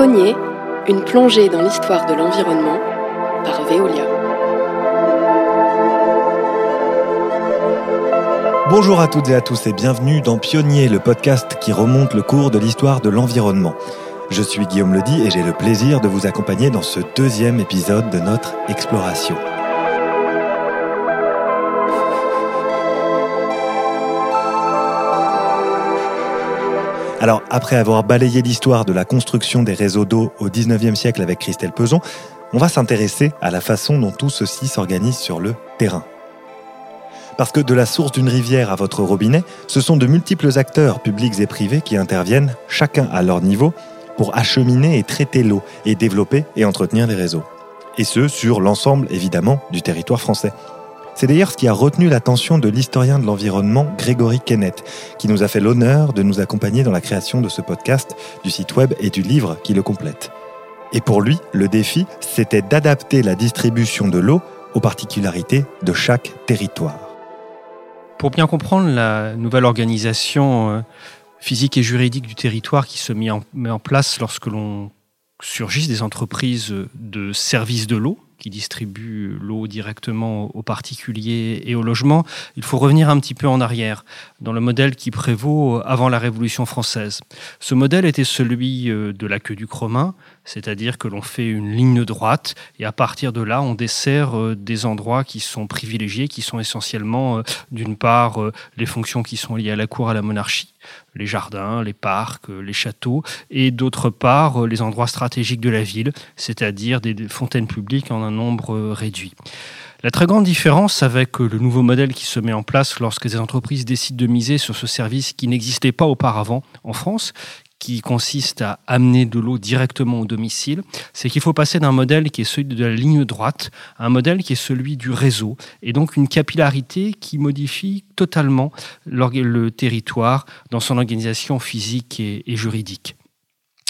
Pionnier, une plongée dans l'histoire de l'environnement par Veolia. Bonjour à toutes et à tous et bienvenue dans Pionnier, le podcast qui remonte le cours de l'histoire de l'environnement. Je suis Guillaume Ledy et j'ai le plaisir de vous accompagner dans ce deuxième épisode de notre exploration. Alors, après avoir balayé l'histoire de la construction des réseaux d'eau au 19e siècle avec Christelle Peson, on va s'intéresser à la façon dont tout ceci s'organise sur le terrain. Parce que de la source d'une rivière à votre robinet, ce sont de multiples acteurs publics et privés qui interviennent, chacun à leur niveau, pour acheminer et traiter l'eau et développer et entretenir les réseaux. Et ce, sur l'ensemble, évidemment, du territoire français. C'est d'ailleurs ce qui a retenu l'attention de l'historien de l'environnement Grégory Kennett, qui nous a fait l'honneur de nous accompagner dans la création de ce podcast, du site web et du livre qui le complète. Et pour lui, le défi, c'était d'adapter la distribution de l'eau aux particularités de chaque territoire. Pour bien comprendre la nouvelle organisation euh, physique et juridique du territoire qui se met en, place lorsque l'on surgissent des entreprises de services de l'eau, qui distribue l'eau directement aux particuliers et aux logements, il faut revenir un petit peu en arrière, dans le modèle qui prévaut avant la Révolution française. Ce modèle était celui euh, de la queue du Cromin, c'est-à-dire que l'on fait une ligne droite et à partir de là, on dessert euh, des endroits qui sont privilégiés, qui sont essentiellement, euh, d'une part, les fonctions qui sont liées à la cour, à la monarchie, les jardins, les parcs, les châteaux, et d'autre part, les endroits stratégiques de la ville, c'est-à-dire des fontaines publiques en nombre euh, réduit. La très grande différence avec le nouveau modèle qui se met en place lorsque des entreprises décident de miser sur ce service qui n'existait pas auparavant en France, qui consiste à amener de l'eau directement au domicile, c'est qu'il faut passer d'un modèle qui est celui de la ligne droite à un modèle qui est celui du réseau, et donc une capillarité qui modifie totalement le territoire dans son organisation physique et juridique.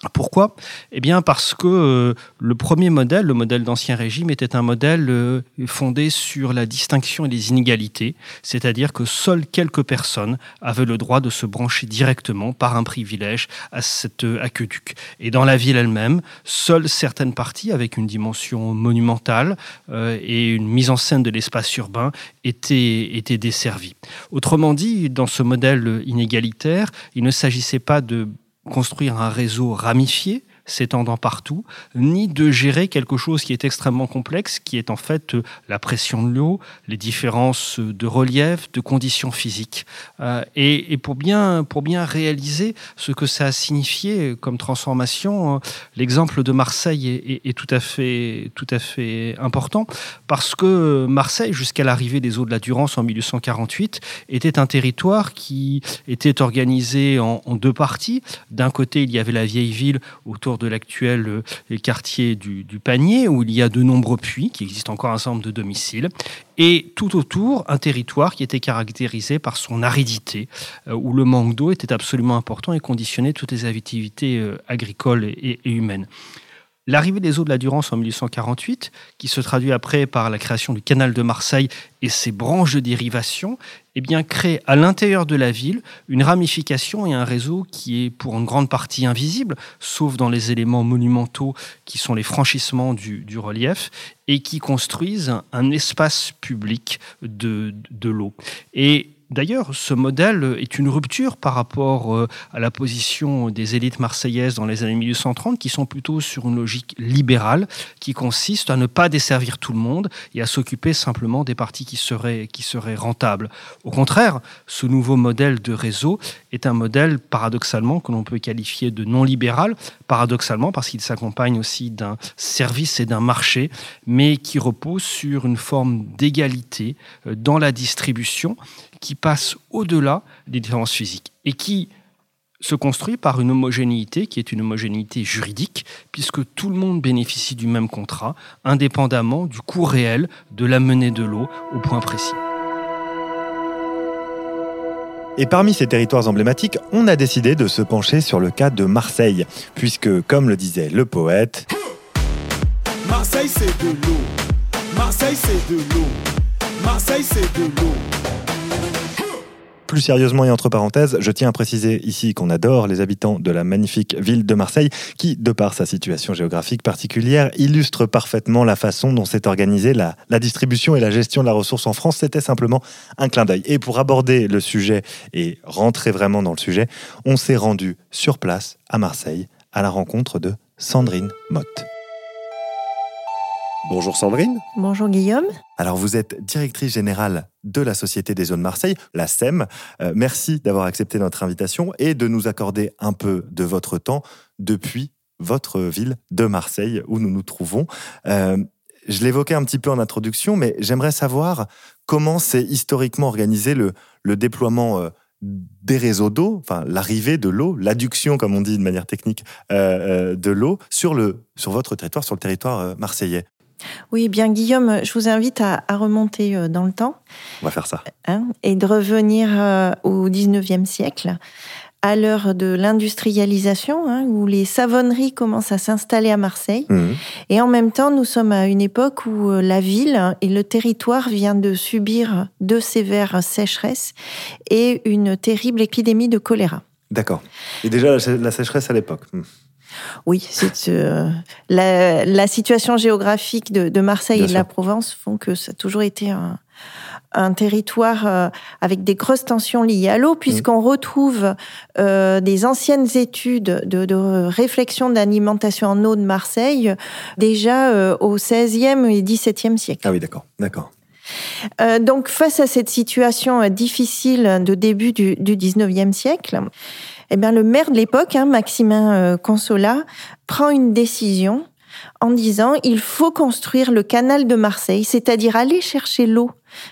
Pourquoi? Eh bien parce que euh, le premier modèle, le modèle d'Ancien Régime, était un modèle euh, fondé sur la distinction et les inégalités, c'est-à-dire que seules quelques personnes avaient le droit de se brancher directement par un privilège à cet euh, aqueduc. Et dans la ville elle-même, seules certaines parties avec une dimension monumentale et une mise en scène de l'espace urbain étaient, étaient desservies. Autrement dit, dans ce modèle inégalitaire, il ne s'agissait pas de construire un réseau ramifié s'étendant partout, ni de gérer quelque chose qui est extrêmement complexe, qui est en fait euh, la pression de l'eau, les différences de relief, de conditions physiques. Euh, et, pour, bien, pour bien réaliser ce que ça a signifié comme transformation, euh, l'exemple de Marseille est, tout, à fait, tout à fait important, parce que Marseille, jusqu'à l'arrivée des eaux de la Durance en 1848, était un territoire qui était organisé en, en deux parties. D'un côté, il y avait la vieille ville autour de l'actuel euh, quartier du, Panier, où il y a de nombreux puits, qui existent encore un certain de domiciles, et tout autour, un territoire qui était caractérisé par son aridité, euh, où le manque d'eau était absolument important et conditionnait toutes les activités euh, agricoles et humaines. L'arrivée des eaux de la Durance en 1848, qui se traduit après par la création du canal de Marseille et ses branches de dérivation, eh bien, crée à l'intérieur de la ville une ramification et un réseau qui est pour une grande partie invisible, sauf dans les éléments monumentaux qui sont les franchissements du, relief, et qui construisent un, espace public de, de l'eau. Et D'ailleurs, ce modèle est une rupture par rapport euh, à la position des élites marseillaises dans les années 1830, qui sont plutôt sur une logique libérale, qui consiste à ne pas desservir tout le monde et à s'occuper simplement des parties qui seraient, qui seraient rentables. Au contraire, ce nouveau modèle de réseau est un modèle paradoxalement que l'on peut qualifier de non libéral, paradoxalement parce qu'il s'accompagne aussi d'un service et d'un marché, mais qui repose sur une forme d'égalité euh, dans la distribution qui passe au-delà des différences physiques et qui se construit par une homogénéité qui est une homogénéité juridique, puisque tout le monde bénéficie du même contrat, indépendamment du coût réel de la menée de l'eau au point précis. Et parmi ces territoires emblématiques, on a décidé de se pencher sur le cas de Marseille, puisque, comme le disait le poète, Marseille c'est de l'eau, Marseille c'est de l'eau, Marseille c'est de l'eau. Plus sérieusement et entre parenthèses, je tiens à préciser ici qu'on adore les habitants de la magnifique ville de Marseille, qui, de par sa situation géographique particulière, illustre parfaitement la façon dont s'est organisée la, distribution et la gestion de la ressource en France. C'était simplement un clin d'œil. Et pour aborder le sujet et rentrer vraiment dans le sujet, on s'est rendu sur place à Marseille à la rencontre de Sandrine Motte. Bonjour Sandrine. Bonjour Guillaume. Alors vous êtes directrice générale de la Société des zones Marseille, la SEM. Euh, merci d'avoir accepté notre invitation et de nous accorder un peu de votre temps depuis votre ville de Marseille où nous nous trouvons. Euh, je l'évoquais un petit peu en introduction, mais j'aimerais savoir comment s'est historiquement organisé le, le déploiement euh, des réseaux d'eau, enfin l'arrivée de l'eau, l'adduction, comme on dit de manière technique, euh, de l'eau sur, le, sur votre territoire, sur le territoire marseillais. Oui, bien Guillaume, je vous invite à, à remonter euh, dans le temps On va faire ça. hein, et de revenir euh, au 19e siècle, à l'heure de l'industrialisation, hein, où les savonneries commencent à s'installer à Marseille. Mhm. Et en même temps, nous sommes à une époque où euh, la ville et le territoire viennent de subir deux sévères sécheresses et une terrible épidémie de choléra. D'accord. Et déjà la, la sécheresse à l'époque. Oui, c'est euh, la, la situation géographique de, de Marseille Bien et de la. Provence font que ça a toujours été un, un territoire euh, avec des grosses tensions liées à l'eau, puisqu'on retrouve euh, des anciennes études de, de réflexion d'alimentation en eau de Marseille déjà au 16e et 17e siècle. Ah oui, d'accord, d'accord. Euh, donc, face à cette situation euh, difficile de début du, du 19e siècle, eh bien, le maire de l'époque, hein, Maximin euh, Consola, prend une décision en disant il faut construire le canal de Marseille, c'est-à-dire aller chercher l'eau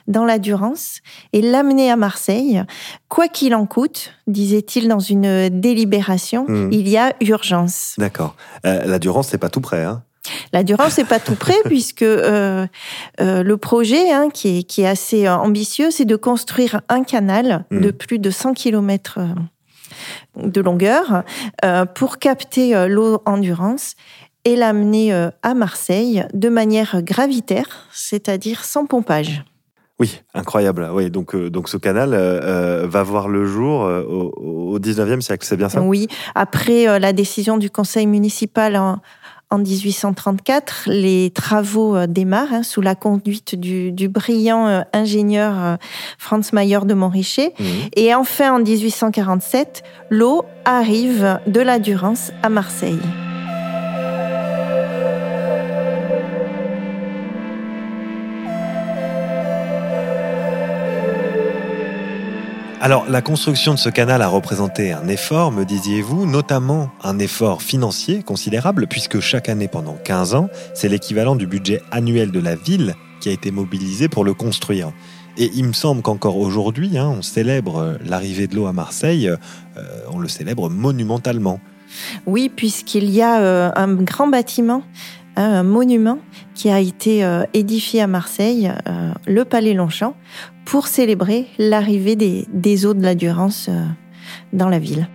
dans la Durance et l'amener à Marseille, quoi qu'il en coûte, disait-il dans une délibération, Mhm. il y a urgence. D'accord. Euh, la Durance, c'est pas tout près. Hein La Durance n'est pas tout près puisque euh, euh, le projet, hein, qui, est, qui est assez euh, ambitieux, c'est de construire un canal Mhm. de plus de 100 km de longueur euh, pour capter l'eau en Durance et l'amener à Marseille de manière gravitaire, c'est-à-dire sans pompage. Oui, incroyable. Oui, donc, euh, donc ce canal euh, va voir le jour euh, au, au 19e siècle, c'est bien ça? Oui, après la décision du conseil municipal en, en 1834, les travaux euh, démarrent hein, sous la conduite du, du brillant euh, ingénieur euh, Franz Mayer de Montricher. Mhm. Et enfin, en 1847, l'eau arrive de la Durance à Marseille. Alors, la construction de ce canal a représenté un effort, me disiez-vous, notamment un effort financier considérable, puisque chaque année pendant 15 ans, c'est l'équivalent du budget annuel de la ville qui a été mobilisé pour le construire. Et il me semble qu'encore aujourd'hui, hein, on célèbre euh, l'arrivée de l'eau à Marseille, euh, on le célèbre monumentalement. Oui, puisqu'il y a euh, un grand bâtiment, un monument qui a été euh, édifié à Marseille, euh, le Palais Longchamp, pour célébrer l'arrivée des, eaux de la Durance euh, dans la ville.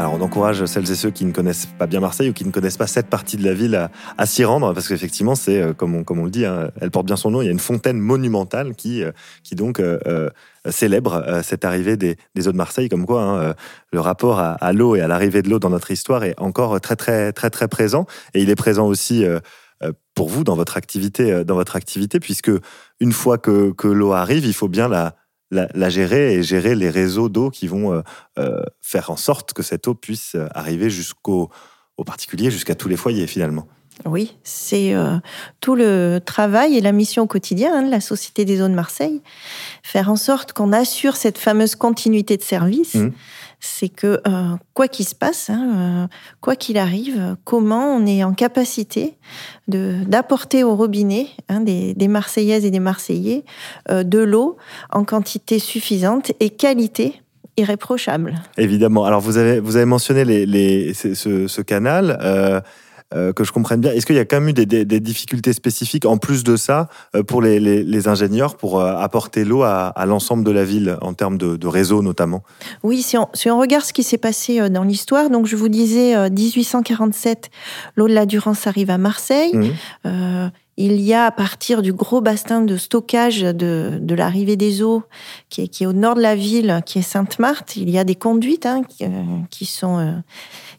Alors on encourage celles et ceux qui ne connaissent pas bien Marseille ou qui ne connaissent pas cette partie de la ville à, s'y rendre parce qu'effectivement c'est euh, comme on, le dit, hein, elle porte bien son nom. Il y a une fontaine monumentale qui euh, donc euh, euh, célèbre euh, cette arrivée des, eaux de Marseille. Comme quoi hein, euh, le rapport à, l'eau et à l'arrivée de l'eau dans notre histoire est encore très très très très présent et il est présent aussi euh, euh, pour vous dans votre activité euh, dans votre activité puisque une fois que, l'eau arrive, il faut bien la gérer et gérer les réseaux d'eau qui vont euh, euh, faire en sorte que cette eau puisse euh, arriver jusqu'aux aux particuliers, jusqu'à tous les foyers finalement. Oui, c'est euh, tout le travail et la mission au quotidien hein, de la Société des eaux de Marseille. Faire en sorte qu'on assure cette fameuse continuité de service. Mhm. C'est que, euh, quoi qu'il se passe, hein, euh, quoi qu'il arrive, comment on est en capacité d'apporter au robinet hein, des, des Marseillaises et des Marseillais de l'eau en quantité suffisante et qualité irréprochable. Évidemment. Alors vous avez vous avez mentionné les, les ce, ce- ce canal. Euh, que je comprenne bien, est-ce qu'il y a quand même eu des, des- des difficultés spécifiques en plus de ça euh, pour les, les- les ingénieurs pour euh, apporter l'eau à, à l'ensemble de la ville en termes de, de réseau notamment? Oui, si on, si on regarde ce qui s'est passé dans l'histoire, donc je vous disais, euh, 1847, l'eau de la Durance arrive à Marseille. Euh, il y a à partir du gros bassin de stockage de, de l'arrivée des eaux, qui est, qui est, au nord de la ville, qui est Sainte-Marthe, il y a des conduites hein, qui, qui, sont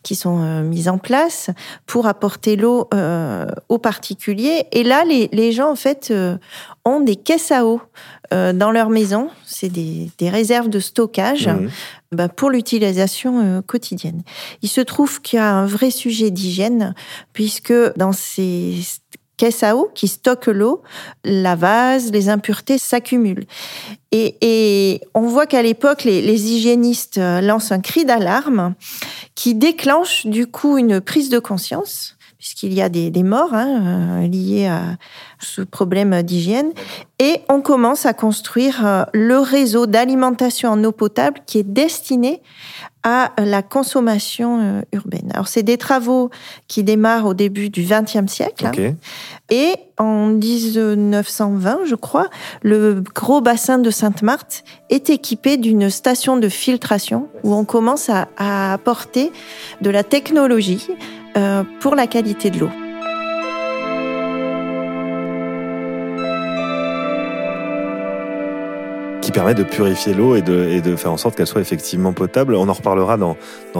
qui sont euh, mises en place pour apporter l'eau euh, aux particuliers. Et là, les, les gens, en fait, euh, ont des caisses à eau dans leur maison. C'est des, des, réserves de stockage mmh. bah, pour l'utilisation quotidienne. Il se trouve qu'il y a un vrai sujet d'hygiène, puisque dans ces caisse à eau qui stocke l'eau, la vase, les impuretés s'accumulent. Et, on voit qu'à l'époque, les, les, hygiénistes euh, lancent un cri d'alarme qui déclenche du coup une prise de conscience puisqu'il y a des, des morts hein, euh, liées à ce problème d'hygiène. Et on commence à construire euh, le réseau d'alimentation en eau potable qui est destiné à la consommation euh, urbaine. Alors, c'est des travaux qui démarrent au début du XXe siècle. Okay. Hein, et en 1920, je crois, le gros bassin de Sainte-Marthe est équipé d'une station de filtration où on commence à, à apporter de la technologie euh, pour la qualité de l'eau. qui permet de purifier l'eau et de, faire en sorte qu'elle soit effectivement potable. On en reparlera dans,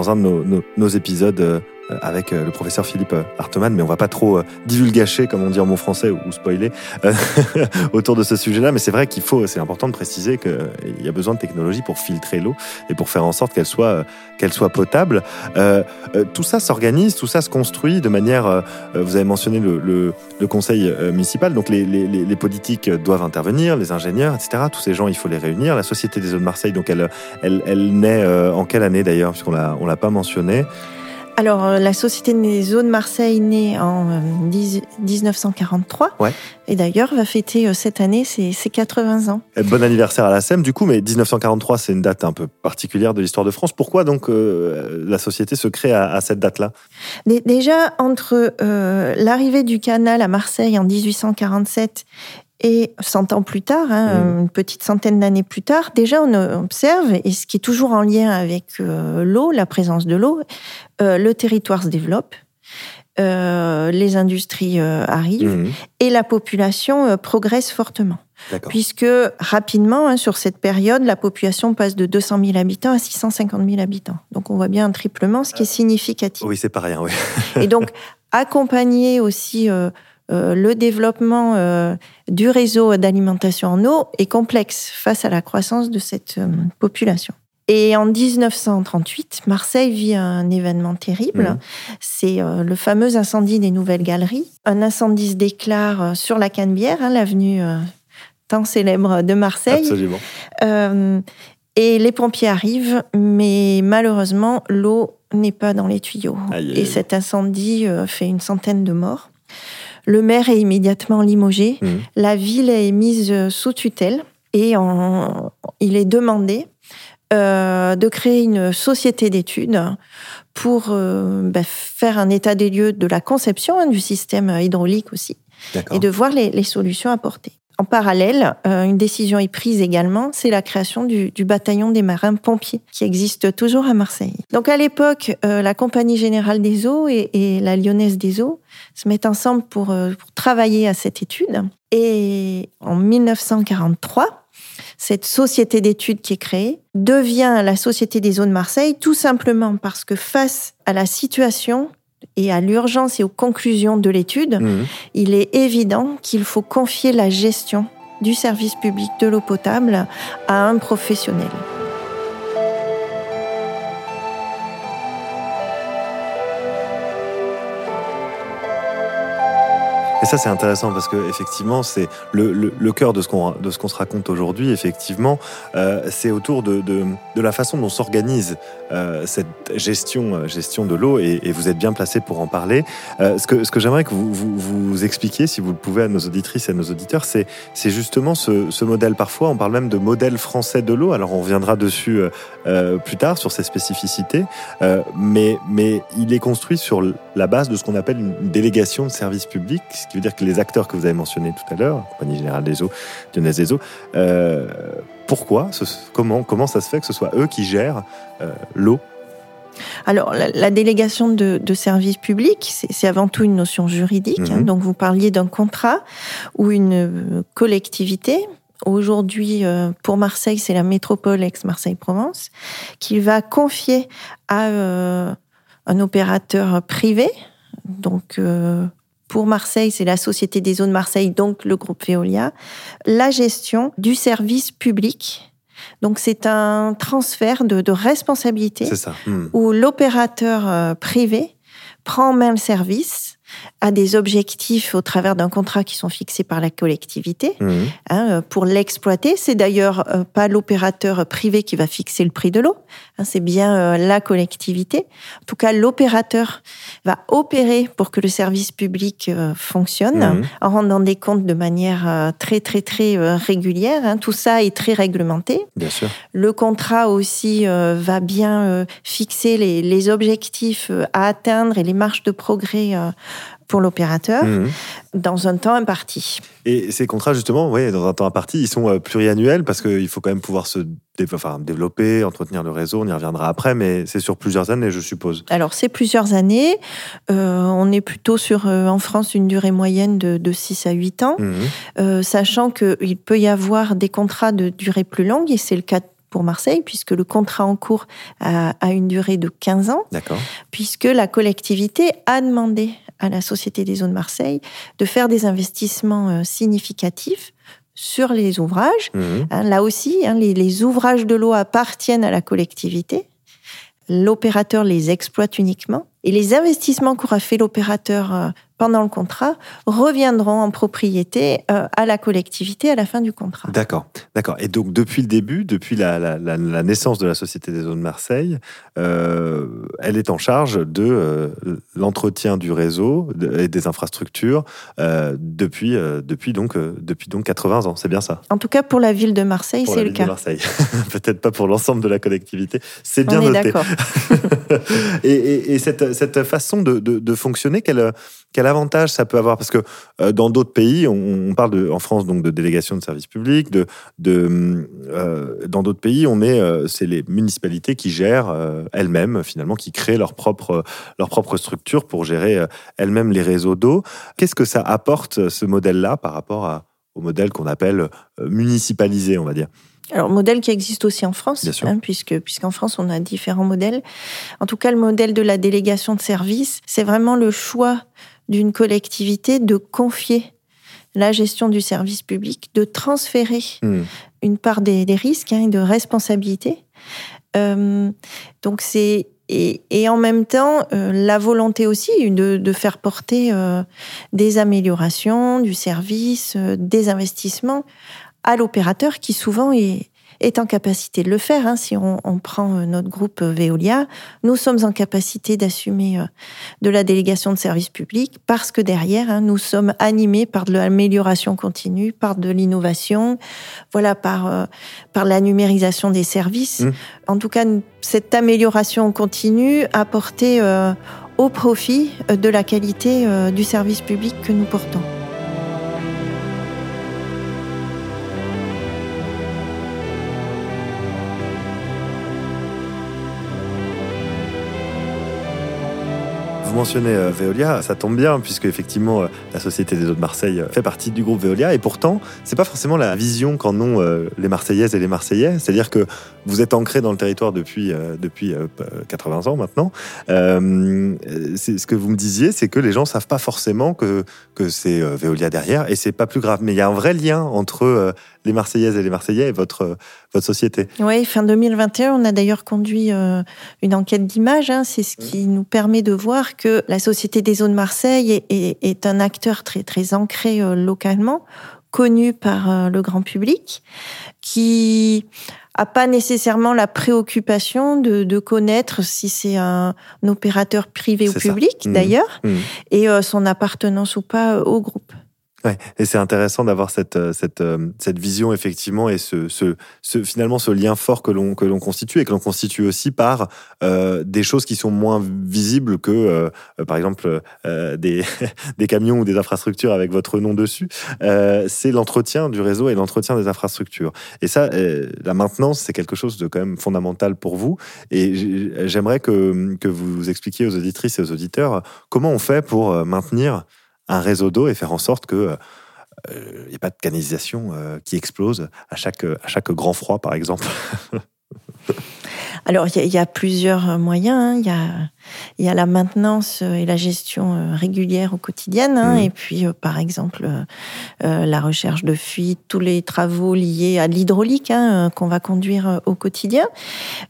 un de nos épisodes euh, avec euh, le professeur Philippe Hartemann, mais on va pas trop euh, divulgacher, comme on dit en bon français, ou spoiler autour de ce sujet-là. Mais c'est vrai qu'il faut, c'est important de préciser qu'il y a besoin de technologie pour filtrer l'eau et pour faire en sorte qu'elle soit, qu'elle soit potable. Euh, tout ça s'organise, tout ça se construit de manière. vous avez mentionné le, conseil municipal, donc les, politiques doivent intervenir, les ingénieurs, etc. Tous ces gens, il faut les réunir. La Société des eaux de Marseille, donc elle, elle, elle naît en quelle année d'ailleurs, puisqu'on l'a, on l'a pas mentionné. Alors, euh, la Société des eaux de Marseille naît en 10, 1943. Ouais. Et d'ailleurs, va fêter euh, cette année ses, ses 80 ans. Et bon anniversaire à la SEM, du coup, mais 1943, c'est une date un peu particulière de l'histoire de France. Pourquoi donc euh, la société se crée à, à cette date-là? Déjà, entre euh, l'arrivée du canal à Marseille en 1847 et 100 ans plus tard, hein, mmh. une petite centaine d'années plus tard, déjà on observe, et ce qui est toujours en lien avec euh, l'eau, la présence de l'eau, euh, le territoire se développe, euh, les industries arrivent mmh. et la population progresse fortement. Puisque rapidement, hein, sur cette période, la population passe de 200 000 habitants à 650 000 habitants. Donc on voit bien un triplement, ce qui est significatif. Oui, c'est pas rien, oui. et donc, accompagner aussi le développement euh, du réseau d'alimentation en eau est complexe face à la croissance de cette euh, population. Et en 1938, Marseille vit un événement terrible. Mmh. C'est le fameux incendie des Nouvelles Galeries. Un incendie se déclare sur la Canebière, hein, l'avenue tant célèbre de Marseille. Absolument. Euh, et les pompiers arrivent, mais malheureusement, l'eau n'est pas dans les tuyaux. Aïe, aïe. Et cet incendie fait une centaine de morts. Le maire est immédiatement limogé. Mmh. La ville est mise sous tutelle et il est demandé euh, de créer une société d'études pour euh, bah, faire un état des lieux de la conception hein, du système hydraulique aussi et de voir les, les solutions apportées. En parallèle, euh, une décision est prise également, c'est la création du, bataillon des marins pompiers, qui existe toujours à Marseille. Donc à l'époque, euh, la Compagnie Générale des Eaux et, et, la Lyonnaise des Eaux se mettent ensemble pour, euh, pour travailler à cette étude. Et en 1943, cette société d'études qui est créée devient la Société des eaux de Marseille, tout simplement parce que face à la situation et à l'urgence et aux conclusions de l'étude, mmh. il est évident qu'il faut confier la gestion du service public de l'eau potable à un professionnel. Et ça, c'est intéressant parce que effectivement, c'est le, le, cœur de ce qu'on de ce qu'on se raconte aujourd'hui. Effectivement, euh, c'est autour de, de, de, la façon dont s'organise euh, cette gestion euh, gestion de l'eau et, vous êtes bien placé pour en parler. Ce que ce que j'aimerais que vous, vous, expliquiez, si vous le pouvez, à nos auditrices et à nos auditeurs, c'est c'est justement ce, modèle. Parfois, on parle même de modèle français de l'eau. Alors, on reviendra dessus plus tard sur ses spécificités, mais mais il est construit sur la base de ce qu'on appelle une délégation de service public qui veut dire que les acteurs que vous avez mentionnés tout à l'heure, Compagnie Générale des Eaux, Lyonnaise des Eaux, euh, pourquoi, ce, comment, comment ça se fait que ce soit eux qui gèrent euh, l'eau? Alors, la, la délégation de, de service public, c'est avant tout une notion juridique. hein. Mhm. Donc, vous parliez d'un contrat ou une euh, collectivité. Aujourd'hui, pour Marseille, c'est la métropole ex-Marseille-Provence qui va confier à euh, un opérateur privé. Donc, euh, pour Marseille, c'est la Société des eaux de Marseille, donc le groupe Veolia, la gestion du service public. Donc, c'est un transfert de, de responsabilité ça. Hmm. où l'opérateur euh, privé prend en main le service, a des objectifs au travers d'un contrat qui sont fixés par la collectivité Hmm. hein, euh, pour l'exploiter. C'est d'ailleurs euh, pas l'opérateur privé qui va fixer le prix de l'eau, hein, c'est bien euh, la collectivité. En tout cas, l'opérateur va opérer pour que le service public fonctionne Mhm. en rendant des comptes de manière très très très régulière. hein. Tout ça est très réglementé. Bien sûr. Le contrat aussi euh, va bien euh, fixer les, les objectifs à atteindre et les marges de progrès euh, pour l'opérateur Hmm. dans un temps imparti. Et ces contrats, justement, ouais, dans un temps imparti, ils sont euh, pluriannuels parce qu'il faut quand même pouvoir se dé- enfin, développer, entretenir le réseau. On y reviendra après, mais c'est sur plusieurs années, je suppose. Alors, c'est plusieurs années. Euh, on est plutôt sur, euh, en France, une durée moyenne de, de 6 à 8 ans, Mhm. euh, sachant qu'il peut y avoir des contrats de durée plus longue, et c'est le cas pour Marseille, puisque le contrat en cours a, a une durée de 15 ans. Puisque la collectivité a demandé à la Société des eaux de Marseille de faire des investissements euh, significatifs sur les ouvrages. Mhm. Hein, là aussi, hein, les, les ouvrages de l'eau appartiennent à la collectivité. L'opérateur les exploite uniquement. Et les investissements qu'aura fait l'opérateur euh, pendant le contrat reviendront en propriété euh, à la collectivité à la fin du contrat. D'accord, d'accord. Et donc depuis le début, depuis la, la- la- la naissance de la Société des eaux de Marseille, euh, elle est en charge de euh, l'entretien du réseau et des infrastructures depuis, depuis, donc, depuis donc 80 ans. C'est bien ça? En tout cas, pour la ville de Marseille, c'est le cas. Marseille. Peut-être pas pour l'ensemble de la collectivité. C'est bien On est noté. d'accord. et, et- et cette, cette façon de, de- de fonctionner, quel, quel avantage ça peut avoir Parce que euh, dans d'autres pays, on, on parle de, en France donc de délégation de services publics, de, de, euh, dans d'autres pays, on est, euh, c'est les municipalités qui gèrent elles-mêmes finalement, qui créent leur propre, leur propre structure pour gérer elles-mêmes les réseaux d'eau. Qu'est-ce que ça apporte ce modèle-là par rapport à, au modèle qu'on appelle municipalisé, on va dire? Alors, modèle qui existe aussi en France, hein, puisque puisqu'en France on a différents modèles. En tout cas, le modèle de la délégation de service, c'est vraiment le choix d'une collectivité de confier la gestion du service public, de transférer Hmm. une part des, des risques hein, et de responsabilité. Euh, donc c'est et, et en même temps euh, la volonté aussi de, de faire porter euh, des améliorations du service, des investissements à l'opérateur qui souvent est, est en capacité de le faire. hein. Si on, on prend euh, notre groupe euh, Veolia, nous sommes en capacité d'assumer euh, de la délégation de services publics parce que derrière, hein, nous sommes animés par de l'amélioration continue, par de l'innovation, voilà, par, euh, par la numérisation des services. Mmh. En tout cas, cette amélioration continue a porté euh, au profit de la qualité euh, du service public que nous portons. Vous mentionnez euh, Veolia, ça tombe bien puisque effectivement euh, la Société des eaux de Marseille euh, fait partie du groupe Veolia et pourtant c'est pas forcément la vision qu'en ont les Marseillaises et les Marseillais. C'est-à-dire que vous êtes ancré dans le territoire depuis depuis euh, 80 ans maintenant. C'est ce que vous me disiez, c'est que les gens savent pas forcément que que c'est Veolia derrière et c'est pas plus grave. Mais il y a un vrai lien entre les Marseillaises et les Marseillais et votre euh, votre société. Oui, fin 2021, on a d'ailleurs conduit euh, une enquête d'image. hein. C'est ce qui nous permet de voir que la Société des eaux de Marseille est, est- est un acteur très, très ancré euh, localement, connu par euh, le grand public, qui a pas nécessairement la préoccupation de, de connaître si c'est un, un opérateur privé ou public, Mhm. d'ailleurs, Mhm. et euh, son appartenance ou pas au groupe. Ouais, et c'est intéressant d'avoir cette, euh, cette, euh, cette vision effectivement et ce, ce, ce finalement ce lien fort que l'on que l'on constitue et que l'on constitue aussi par euh, des choses qui sont moins visibles que euh, par exemple euh, des, des camions ou des infrastructures avec votre nom dessus. c'est l'entretien du réseau et l'entretien des infrastructures. Et ça, la maintenance, c'est quelque chose de quand même fondamental pour vous. Et j'aimerais que que vous expliquiez aux auditrices et aux auditeurs comment on fait pour maintenir un réseau d'eau et faire en sorte que il euh, n'y ait pas de canalisation euh, qui explose à à chaque grand froid, par exemple. Alors, il y, a plusieurs moyens. Hein. Il y, a, y, a, la maintenance et la gestion euh, régulière au quotidien. Hein. Mmh. Et puis, par exemple, la recherche de fuite, tous les travaux liés à l'hydraulique hein, qu'on va conduire au quotidien.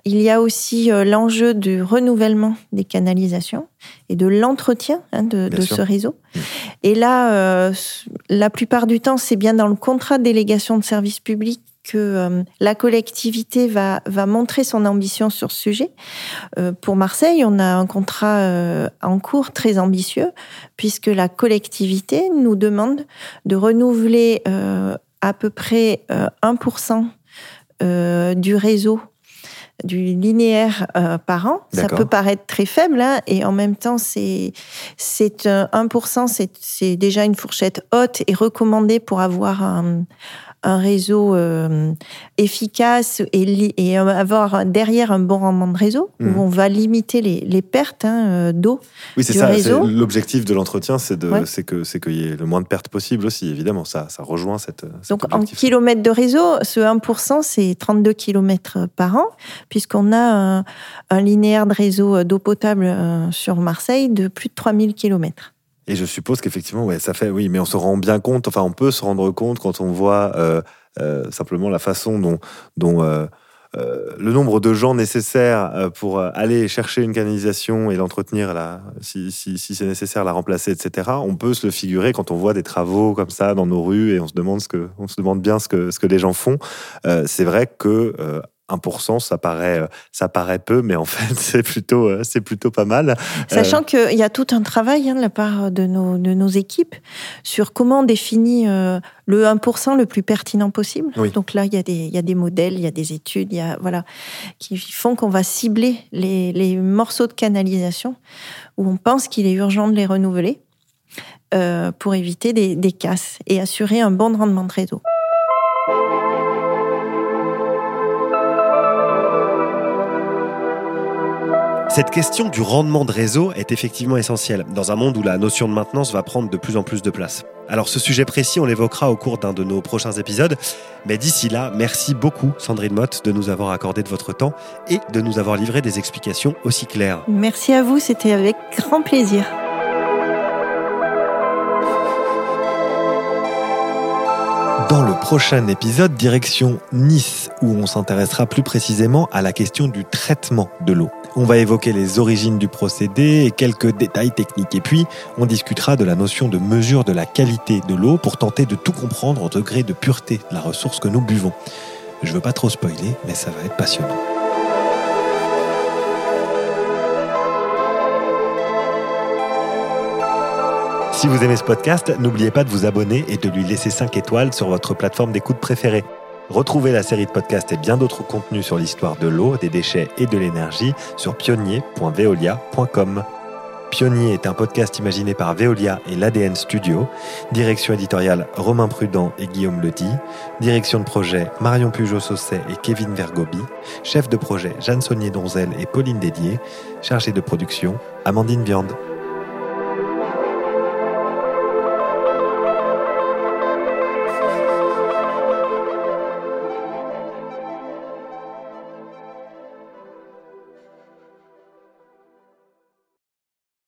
Il y a aussi l'enjeu du renouvellement des canalisations et de l'entretien de, de ce réseau. Mmh. Et là, la plupart du temps, c'est bien dans le contrat de délégation de service public que euh, la collectivité va, va montrer son ambition sur ce sujet. Euh, pour Marseille, on a un contrat euh, en cours très ambitieux, puisque la collectivité nous demande de renouveler à peu près 1% du réseau du linéaire par an. Ça peut paraître très faible, hein, et en même temps, c'est c'est 1%, c'est déjà une fourchette haute et recommandée pour avoir un, un réseau euh, efficace et, et, avoir derrière un bon rendement de réseau, où mmh. on va limiter les, les pertes hein, euh, d'eau oui, c'est ça, L'objectif de l'entretien, c'est c'est que qu'il y ait le moins de pertes possible aussi, évidemment. Ça, ça rejoint cette. Donc en kilomètres de réseau, ce 1%, c'est 32 kilomètres par an, puisqu'on a un, un, linéaire de réseau d'eau potable euh, sur Marseille de plus de 3000 kilomètres. Et je suppose qu'effectivement, ouais, ça fait, oui, mais on se rend bien compte, enfin, on peut se rendre compte quand on voit euh, euh, simplement la façon dont, euh, le nombre de gens nécessaires pour aller chercher une canalisation et l'entretenir, si, si, si c'est nécessaire, la remplacer, etc. On peut se le figurer quand on voit des travaux comme ça dans nos rues et on se demande ce que, on se demande bien ce que, ce que les gens font. c'est vrai que 1%, ça paraît, euh, ça paraît peu, mais en fait, c'est plutôt, euh, c'est plutôt pas mal. Sachant euh, qu'il y a tout un travail hein, de la part de nos, de nos équipes sur comment on définit le 1% le plus pertinent possible. Donc là, il y, a des, il y a des modèles, il y a des études, il y a, voilà, qui font qu'on va cibler les, les, morceaux de canalisation où on pense qu'il est urgent de les renouveler pour éviter des, des casses et assurer un bon rendement de réseau. Cette question du rendement de réseau est effectivement essentielle dans un monde où la notion de maintenance va prendre de plus en plus de place. Alors ce sujet précis, on l'évoquera au cours d'un de nos prochains épisodes, mais d'ici là, merci beaucoup Sandrine Mott de nous avoir accordé de votre temps et de nous avoir livré des explications aussi claires. Merci à vous, c'était avec grand plaisir. Dans le prochain épisode, direction Nice, où on s'intéressera plus précisément à la question du traitement de l'eau. On va évoquer les origines du procédé et quelques détails techniques. Et puis, on discutera de la notion de mesure de la qualité de l'eau pour tenter de tout comprendre au degré de pureté de la ressource que nous buvons. Je veux pas trop spoiler, mais ça va être passionnant. Si vous aimez ce podcast, n'oubliez pas de vous abonner et de lui laisser 5 étoiles sur votre plateforme d'écoute préférée. Retrouvez la série de podcasts et bien d'autres contenus sur l'histoire de l'eau, des déchets et de l'énergie sur pionnier.veolia.com. Pionnier est un podcast imaginé par Veolia et l'ADN Studio. Direction éditoriale Romain Prudent et Guillaume Ledy. Direction de projet Marion Pujot-Sausset et Kevin Vergobi. Chef de projet Jeanne Saunier-Donzel et Pauline Dédier. Chargée de production Amandine Viande.